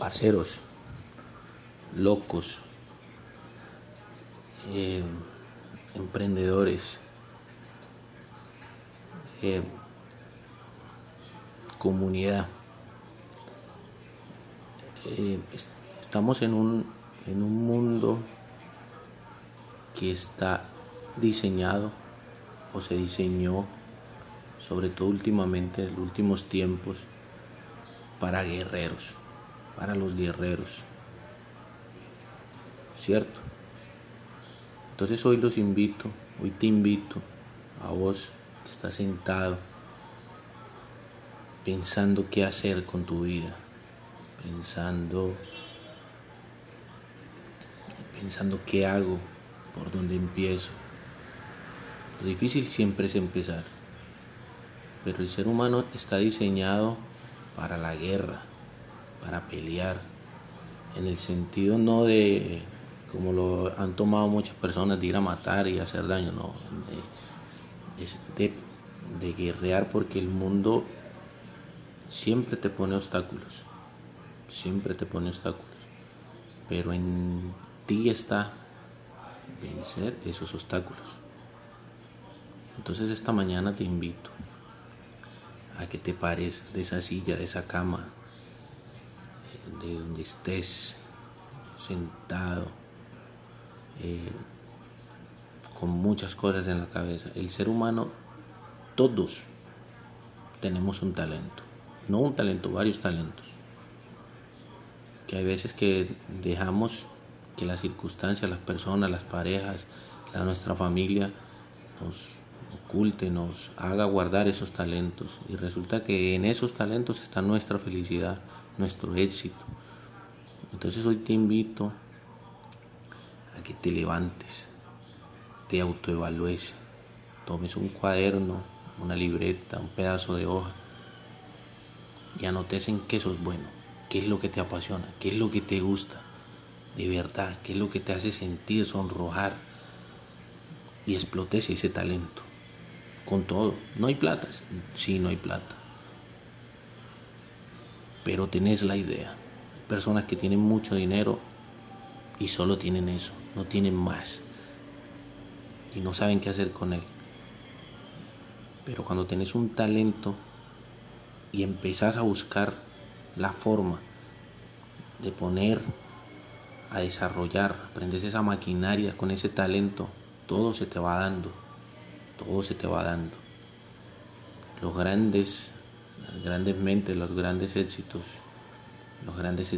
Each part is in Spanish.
parceros, locos, eh, emprendedores, eh, comunidad. Eh, estamos en un, en un mundo que está diseñado o se diseñó, sobre todo últimamente, en los últimos tiempos, para guerreros, para los guerreros. ¿Cierto? Entonces hoy los invito, hoy te invito a vos que estás sentado pensando qué hacer con tu vida, pensando pensando qué hago, por dónde empiezo. Lo difícil siempre es empezar, pero el ser humano está diseñado para la guerra, para pelear, en el sentido no de, como lo han tomado muchas personas, de ir a matar y hacer daño, no, es de, de guerrear porque el mundo siempre te pone obstáculos, siempre te pone obstáculos, pero en ti está vencer esos obstáculos. Entonces esta mañana te invito a que te pares de esa silla, de esa cama, de donde estés sentado, eh, con muchas cosas en la cabeza. El ser humano, todos tenemos un talento, no un talento, varios talentos. Que hay veces que dejamos que las circunstancias, las personas, las parejas, la, nuestra familia nos oculte, nos haga guardar esos talentos. Y resulta que en esos talentos está nuestra felicidad, nuestro éxito. Entonces hoy te invito a que te levantes, te autoevalúes, tomes un cuaderno, una libreta, un pedazo de hoja y anotes en qué sos bueno, qué es lo que te apasiona, qué es lo que te gusta de verdad, qué es lo que te hace sentir, sonrojar y explotes ese talento con todo. No hay plata, sí, no hay plata. Pero tenés la idea. Personas que tienen mucho dinero y solo tienen eso, no tienen más. Y no saben qué hacer con él. Pero cuando tenés un talento y empezás a buscar la forma de poner a desarrollar, aprendes esa maquinaria con ese talento, todo se te va dando todo se te va dando. Los grandes, las grandes mentes, los grandes éxitos, las grandes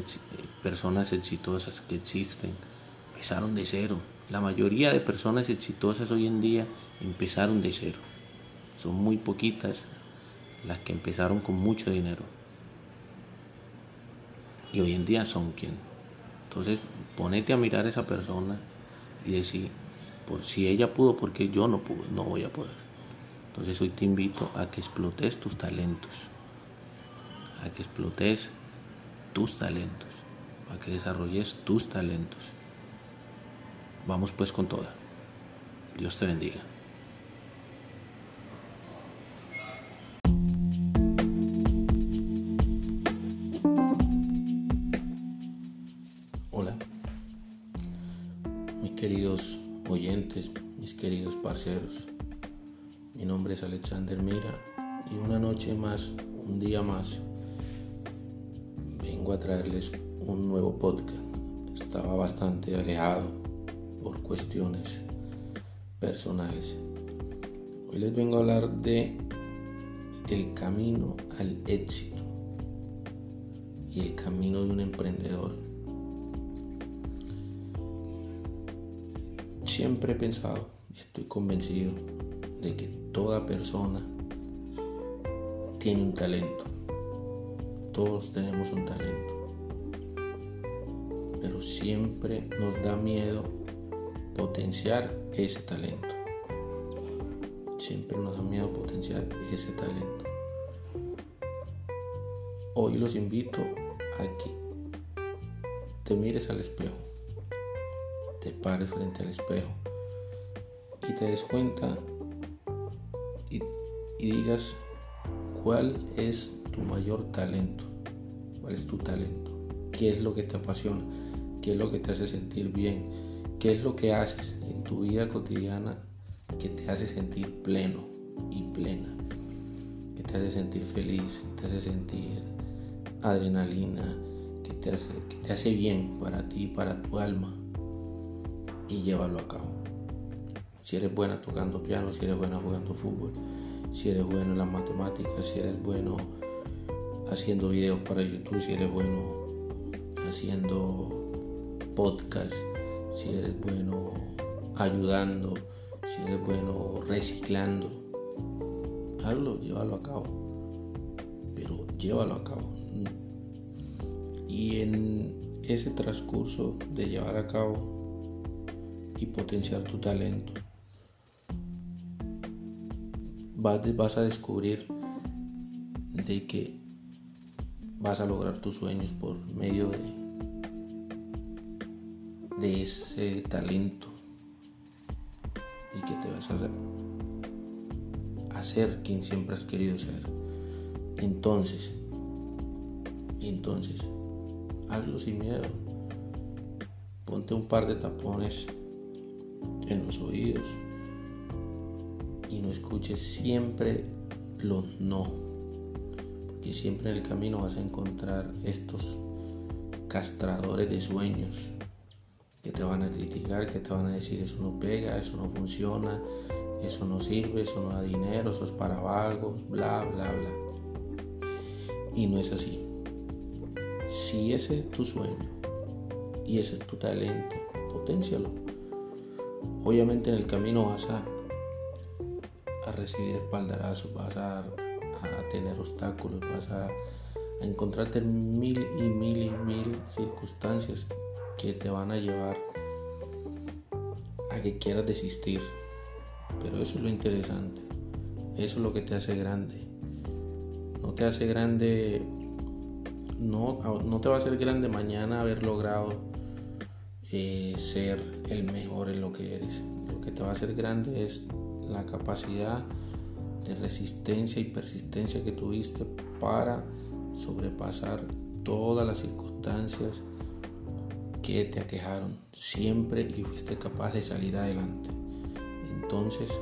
personas exitosas que existen, empezaron de cero. La mayoría de personas exitosas hoy en día empezaron de cero. Son muy poquitas las que empezaron con mucho dinero. Y hoy en día son quien. Entonces, ponete a mirar a esa persona y decir, por si ella pudo, porque yo no pude, no voy a poder. Entonces hoy te invito a que explotes tus talentos, a que explotes tus talentos, a que desarrolles tus talentos. Vamos pues con toda. Dios te bendiga. Mi nombre es Alexander Mira y una noche más, un día más, vengo a traerles un nuevo podcast. Estaba bastante alejado por cuestiones personales. Hoy les vengo a hablar de el camino al éxito y el camino de un emprendedor. Siempre he pensado y estoy convencido de que toda persona tiene un talento. Todos tenemos un talento. Pero siempre nos da miedo potenciar ese talento. Siempre nos da miedo potenciar ese talento. Hoy los invito a que te mires al espejo te pares frente al espejo y te des cuenta digas cuál es tu mayor talento, cuál es tu talento, qué es lo que te apasiona, qué es lo que te hace sentir bien, qué es lo que haces en tu vida cotidiana que te hace sentir pleno y plena, que te hace sentir feliz, que te hace sentir adrenalina, que te hace, que te hace bien para ti, para tu alma y llévalo a cabo. Si eres buena tocando piano, si eres buena jugando fútbol, si eres bueno en las matemáticas, si eres bueno haciendo videos para YouTube, si eres bueno haciendo podcast, si eres bueno ayudando, si eres bueno reciclando, hazlo, llévalo a cabo. Pero llévalo a cabo. Y en ese transcurso de llevar a cabo y potenciar tu talento, vas a descubrir de que vas a lograr tus sueños por medio de, ese talento y que te vas a hacer, a ser quien siempre has querido ser. Entonces, entonces, hazlo sin miedo. Ponte un par de tapones en los oídos y no escuches siempre los no. Porque siempre en el camino vas a encontrar estos castradores de sueños que te van a criticar, que te van a decir eso no pega, eso no funciona, eso no sirve, eso no da dinero, eso es para vagos, bla, bla, bla. Y no es así. Si ese es tu sueño y ese es tu talento, potencialo. Obviamente en el camino vas a recibir espaldarazos, vas a, tener obstáculos, vas a, encontrarte mil y mil y mil circunstancias que te van a llevar a que quieras desistir. Pero eso es lo interesante. Eso es lo que te hace grande. No te hace grande, no, no te va a hacer grande mañana haber logrado eh, ser el mejor en lo que eres. Lo que te va a hacer grande es la capacidad de resistencia y persistencia que tuviste para sobrepasar todas las circunstancias que te aquejaron siempre y fuiste capaz de salir adelante. Entonces,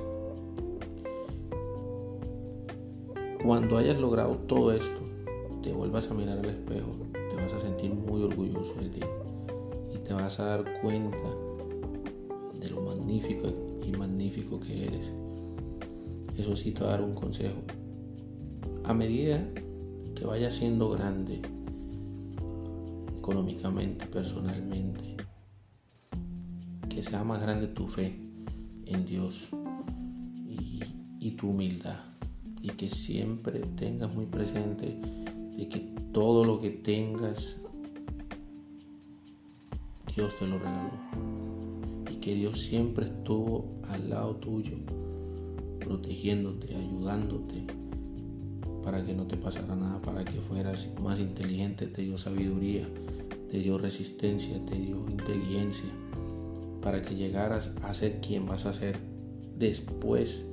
cuando hayas logrado todo esto, te vuelvas a mirar al espejo, te vas a sentir muy orgulloso de ti y te vas a dar cuenta de lo magnífico magnífico que eres. Eso sí te dar un consejo. A medida que vayas siendo grande, económicamente, personalmente, que sea más grande tu fe en Dios y, y tu humildad. Y que siempre tengas muy presente de que todo lo que tengas, Dios te lo regaló que Dios siempre estuvo al lado tuyo, protegiéndote, ayudándote, para que no te pasara nada, para que fueras más inteligente, te dio sabiduría, te dio resistencia, te dio inteligencia, para que llegaras a ser quien vas a ser después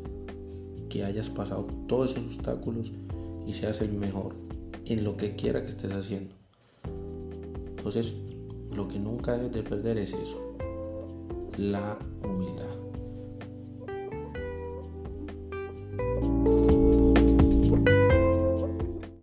que hayas pasado todos esos obstáculos y seas el mejor en lo que quiera que estés haciendo. Entonces, lo que nunca debes de perder es eso, la humildad.